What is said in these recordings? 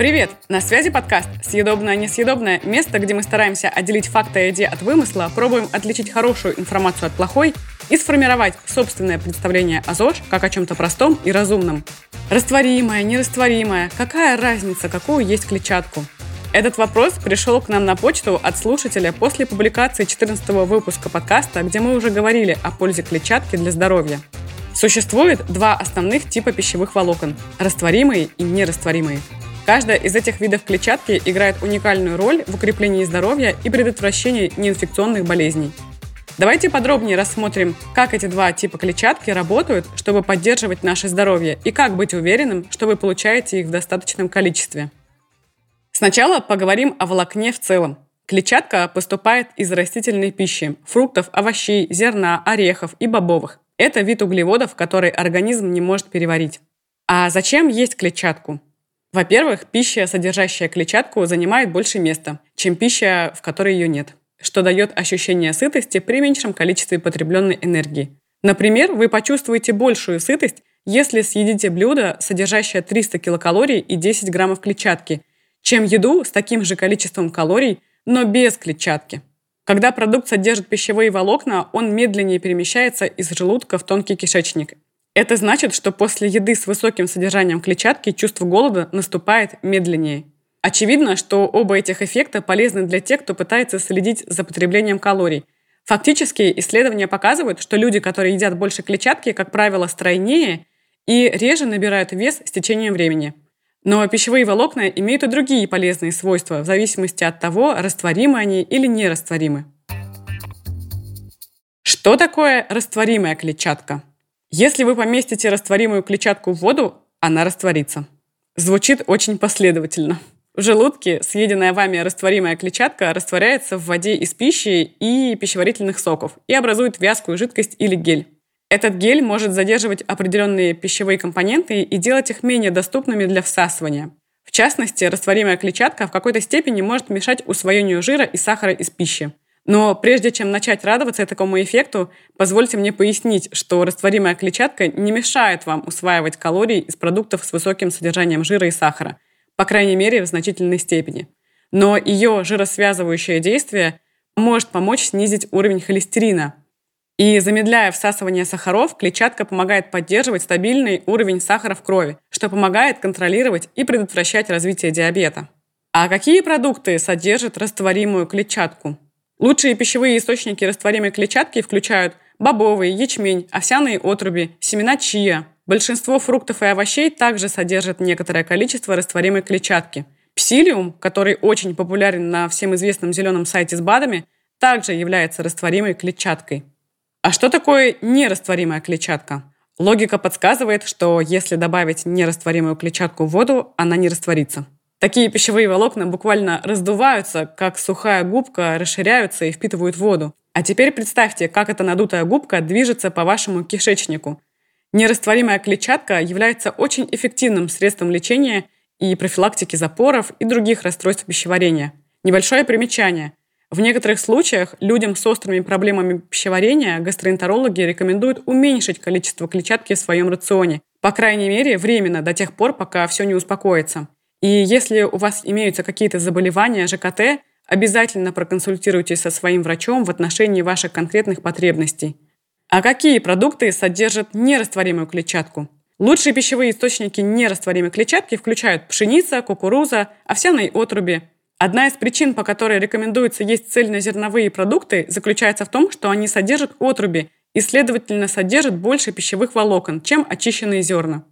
Привет! На связи подкаст «Съедобное-несъедобное» – место, где мы стараемся отделить факты и идеи от вымысла, пробуем отличить хорошую информацию от плохой и сформировать собственное представление о ЗОЖ как о чем-то простом и разумном. Растворимое, нерастворимое – какая разница, какую есть клетчатку? Этот вопрос пришел к нам на почту от слушателя после публикации 14 выпуска подкаста, где мы уже говорили о пользе клетчатки для здоровья. Существует два основных типа пищевых волокон – растворимые и нерастворимые – Каждая из этих видов клетчатки играет уникальную роль в укреплении здоровья и предотвращении неинфекционных болезней. Давайте подробнее рассмотрим, как эти два типа клетчатки работают, чтобы поддерживать наше здоровье, и как быть уверенным, что вы получаете их в достаточном количестве. Сначала поговорим о волокне в целом. Клетчатка поступает из растительной пищи – фруктов, овощей, зерна, орехов и бобовых. Это вид углеводов, который организм не может переварить. А зачем есть клетчатку? Во-первых, пища, содержащая клетчатку, занимает больше места, чем пища, в которой ее нет, что дает ощущение сытости при меньшем количестве потребленной энергии. Например, вы почувствуете большую сытость, если съедите блюдо, содержащее 300 килокалорий и 10 граммов клетчатки, чем еду с таким же количеством калорий, но без клетчатки. Когда продукт содержит пищевые волокна, он медленнее перемещается из желудка в тонкий кишечник это значит, что после еды с высоким содержанием клетчатки чувство голода наступает медленнее. Очевидно, что оба этих эффекта полезны для тех, кто пытается следить за потреблением калорий. Фактически исследования показывают, что люди, которые едят больше клетчатки, как правило, стройнее и реже набирают вес с течением времени. Но пищевые волокна имеют и другие полезные свойства в зависимости от того, растворимы они или нерастворимы. Что такое растворимая клетчатка? Если вы поместите растворимую клетчатку в воду, она растворится. Звучит очень последовательно. В желудке съеденная вами растворимая клетчатка растворяется в воде из пищи и пищеварительных соков и образует вязкую жидкость или гель. Этот гель может задерживать определенные пищевые компоненты и делать их менее доступными для всасывания. В частности, растворимая клетчатка в какой-то степени может мешать усвоению жира и сахара из пищи. Но прежде чем начать радоваться такому эффекту, позвольте мне пояснить, что растворимая клетчатка не мешает вам усваивать калории из продуктов с высоким содержанием жира и сахара, по крайней мере, в значительной степени. Но ее жиросвязывающее действие может помочь снизить уровень холестерина. И замедляя всасывание сахаров, клетчатка помогает поддерживать стабильный уровень сахара в крови, что помогает контролировать и предотвращать развитие диабета. А какие продукты содержат растворимую клетчатку? Лучшие пищевые источники растворимой клетчатки включают бобовый, ячмень, овсяные отруби, семена чия. Большинство фруктов и овощей также содержат некоторое количество растворимой клетчатки. Псилиум, который очень популярен на всем известном зеленом сайте с БАДами, также является растворимой клетчаткой. А что такое нерастворимая клетчатка? Логика подсказывает, что если добавить нерастворимую клетчатку в воду, она не растворится. Такие пищевые волокна буквально раздуваются, как сухая губка, расширяются и впитывают воду. А теперь представьте, как эта надутая губка движется по вашему кишечнику. Нерастворимая клетчатка является очень эффективным средством лечения и профилактики запоров и других расстройств пищеварения. Небольшое примечание. В некоторых случаях людям с острыми проблемами пищеварения гастроэнтерологи рекомендуют уменьшить количество клетчатки в своем рационе, по крайней мере, временно, до тех пор, пока все не успокоится. И если у вас имеются какие-то заболевания ЖКТ, обязательно проконсультируйтесь со своим врачом в отношении ваших конкретных потребностей. А какие продукты содержат нерастворимую клетчатку? Лучшие пищевые источники нерастворимой клетчатки включают пшеница, кукуруза, овсяные отруби. Одна из причин, по которой рекомендуется есть цельнозерновые продукты, заключается в том, что они содержат отруби и, следовательно, содержат больше пищевых волокон, чем очищенные зерна.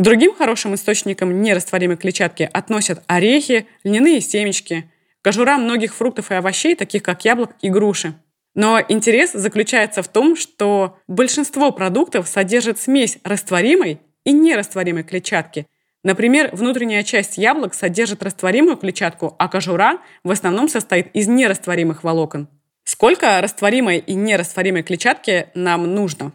К другим хорошим источникам нерастворимой клетчатки относят орехи, льняные семечки, кожура многих фруктов и овощей, таких как яблок и груши. Но интерес заключается в том, что большинство продуктов содержит смесь растворимой и нерастворимой клетчатки. Например, внутренняя часть яблок содержит растворимую клетчатку, а кожура в основном состоит из нерастворимых волокон. Сколько растворимой и нерастворимой клетчатки нам нужно?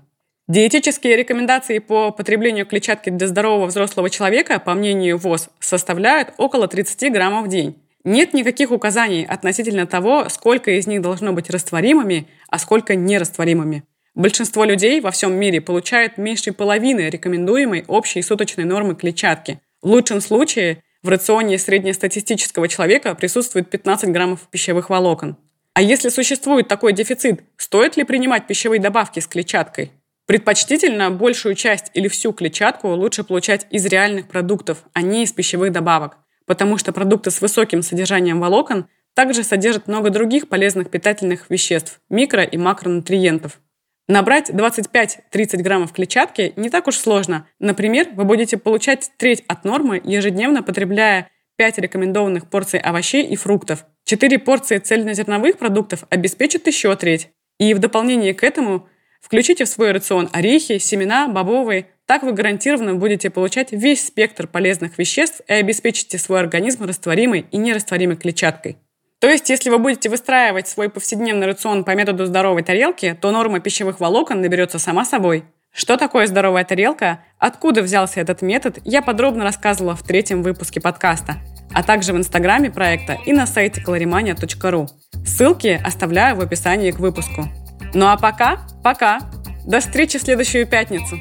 Диетические рекомендации по потреблению клетчатки для здорового взрослого человека, по мнению ВОЗ, составляют около 30 граммов в день. Нет никаких указаний относительно того, сколько из них должно быть растворимыми, а сколько нерастворимыми. Большинство людей во всем мире получают меньше половины рекомендуемой общей суточной нормы клетчатки. В лучшем случае в рационе среднестатистического человека присутствует 15 граммов пищевых волокон. А если существует такой дефицит, стоит ли принимать пищевые добавки с клетчаткой? Предпочтительно большую часть или всю клетчатку лучше получать из реальных продуктов, а не из пищевых добавок, потому что продукты с высоким содержанием волокон также содержат много других полезных питательных веществ, микро- и макронутриентов. Набрать 25-30 граммов клетчатки не так уж сложно. Например, вы будете получать треть от нормы, ежедневно потребляя 5 рекомендованных порций овощей и фруктов. 4 порции цельнозерновых продуктов обеспечат еще треть. И в дополнение к этому включите в свой рацион орехи, семена, бобовые. Так вы гарантированно будете получать весь спектр полезных веществ и обеспечите свой организм растворимой и нерастворимой клетчаткой. То есть, если вы будете выстраивать свой повседневный рацион по методу здоровой тарелки, то норма пищевых волокон наберется сама собой. Что такое здоровая тарелка? Откуда взялся этот метод, я подробно рассказывала в третьем выпуске подкаста, а также в инстаграме проекта и на сайте calorimania.ru. Ссылки оставляю в описании к выпуску. Ну а пока, пока. До встречи в следующую пятницу.